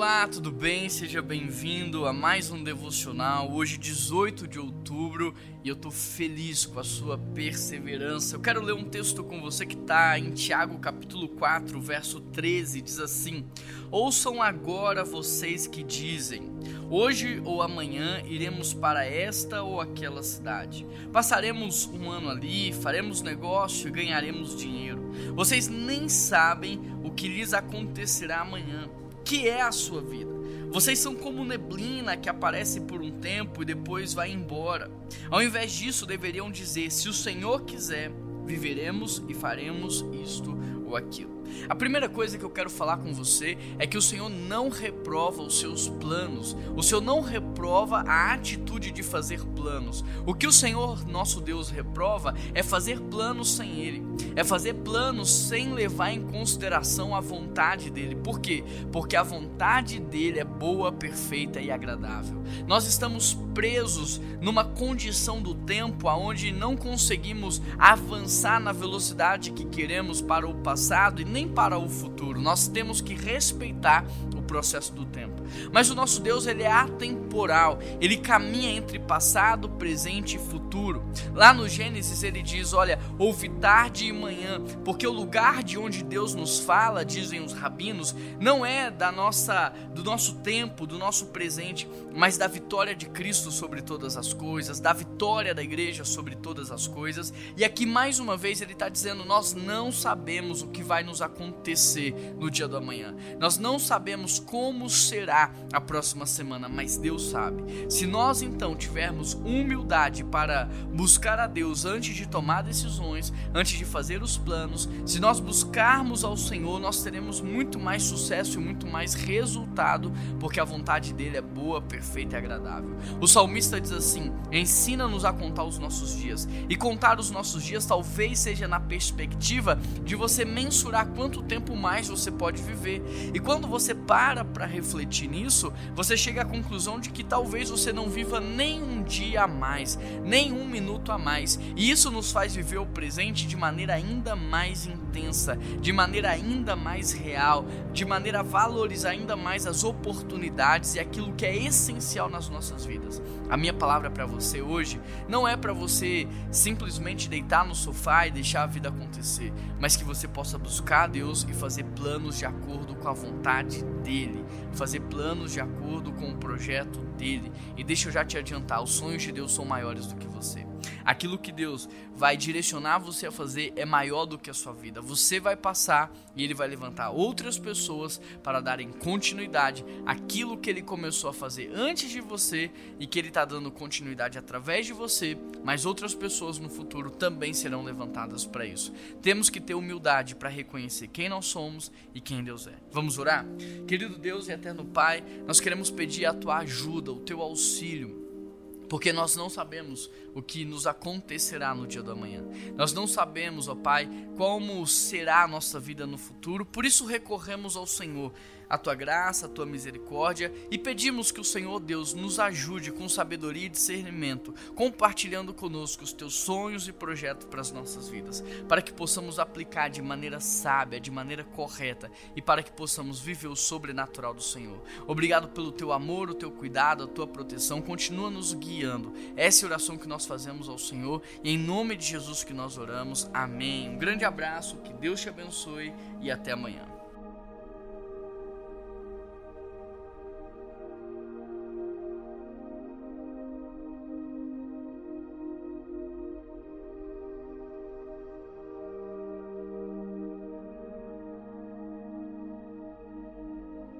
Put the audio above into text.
Olá, tudo bem? Seja bem-vindo a mais um devocional. Hoje, 18 de outubro, e eu tô feliz com a sua perseverança. Eu quero ler um texto com você que está em Tiago, capítulo 4, verso 13, diz assim: Ouçam agora vocês que dizem: Hoje ou amanhã iremos para esta ou aquela cidade. Passaremos um ano ali, faremos negócio e ganharemos dinheiro. Vocês nem sabem o que lhes acontecerá amanhã que é a sua vida. Vocês são como neblina que aparece por um tempo e depois vai embora. Ao invés disso, deveriam dizer: se o Senhor quiser, viveremos e faremos isto ou aquilo. A primeira coisa que eu quero falar com você é que o Senhor não reprova os seus planos. O Senhor não reprova a atitude de fazer planos. O que o Senhor, nosso Deus, reprova é fazer planos sem Ele. É fazer planos sem levar em consideração a vontade dele. Por quê? Porque a vontade dele é boa, perfeita e agradável. Nós estamos presos numa condição do tempo aonde não conseguimos avançar na velocidade que queremos para o passado e nem para o futuro. Nós temos que respeitar o processo do tempo. Mas o nosso Deus, ele é atemporal. Ele caminha entre passado, presente e futuro. Lá no Gênesis ele diz, olha, ouve tarde e manhã, porque o lugar de onde Deus nos fala, dizem os rabinos, não é da nossa do nosso tempo, do nosso presente, mas da vitória de Cristo sobre todas as coisas, da vitória da igreja sobre todas as coisas. E aqui mais uma vez ele está dizendo: nós não sabemos o que vai nos acontecer no dia do amanhã, nós não sabemos como será a próxima semana, mas Deus sabe. Se nós então tivermos humildade para buscar a Deus antes de tomar decisões, antes de fazer os planos, se nós buscarmos ao Senhor, nós teremos muito mais sucesso e muito mais resultado, porque a vontade dele é boa, perfeita e agradável. O salmista diz assim: Ensina-nos a contar os nossos dias. E contar os nossos dias talvez seja na perspectiva de você mensurar quanto tempo mais você pode viver. E quando você para para refletir nisso, você chega à conclusão de que talvez você não viva nem um dia a mais, nem um minuto a mais. E isso nos faz viver o presente de maneira ainda mais intensa, de maneira ainda mais real, de maneira a valorizar ainda mais as oportunidades e aquilo que é essencial nas nossas vidas. A minha palavra para você hoje não é para você simplesmente deitar no sofá e deixar a vida acontecer, mas que você possa buscar a Deus e fazer planos de acordo com a vontade dele, fazer planos de acordo com o projeto dele. E deixa eu já te adiantar, os sonhos de Deus são maiores do que você. Aquilo que Deus vai direcionar você a fazer é maior do que a sua vida. Você vai passar e ele vai levantar outras pessoas para darem continuidade àquilo que ele começou a fazer antes de você e que ele está dando continuidade através de você, mas outras pessoas no futuro também serão levantadas para isso. Temos que ter humildade para reconhecer quem nós somos e quem Deus é. Vamos orar? Querido Deus e eterno Pai, nós queremos pedir a tua ajuda, o teu auxílio porque nós não sabemos o que nos acontecerá no dia do amanhã. Nós não sabemos, ó Pai, como será a nossa vida no futuro, por isso recorremos ao Senhor a tua graça, a tua misericórdia e pedimos que o Senhor Deus nos ajude com sabedoria e discernimento, compartilhando conosco os teus sonhos e projetos para as nossas vidas, para que possamos aplicar de maneira sábia, de maneira correta e para que possamos viver o sobrenatural do Senhor. Obrigado pelo teu amor, o teu cuidado, a tua proteção, continua nos guiando. Essa é a oração que nós fazemos ao Senhor e em nome de Jesus que nós oramos. Amém. Um grande abraço, que Deus te abençoe e até amanhã.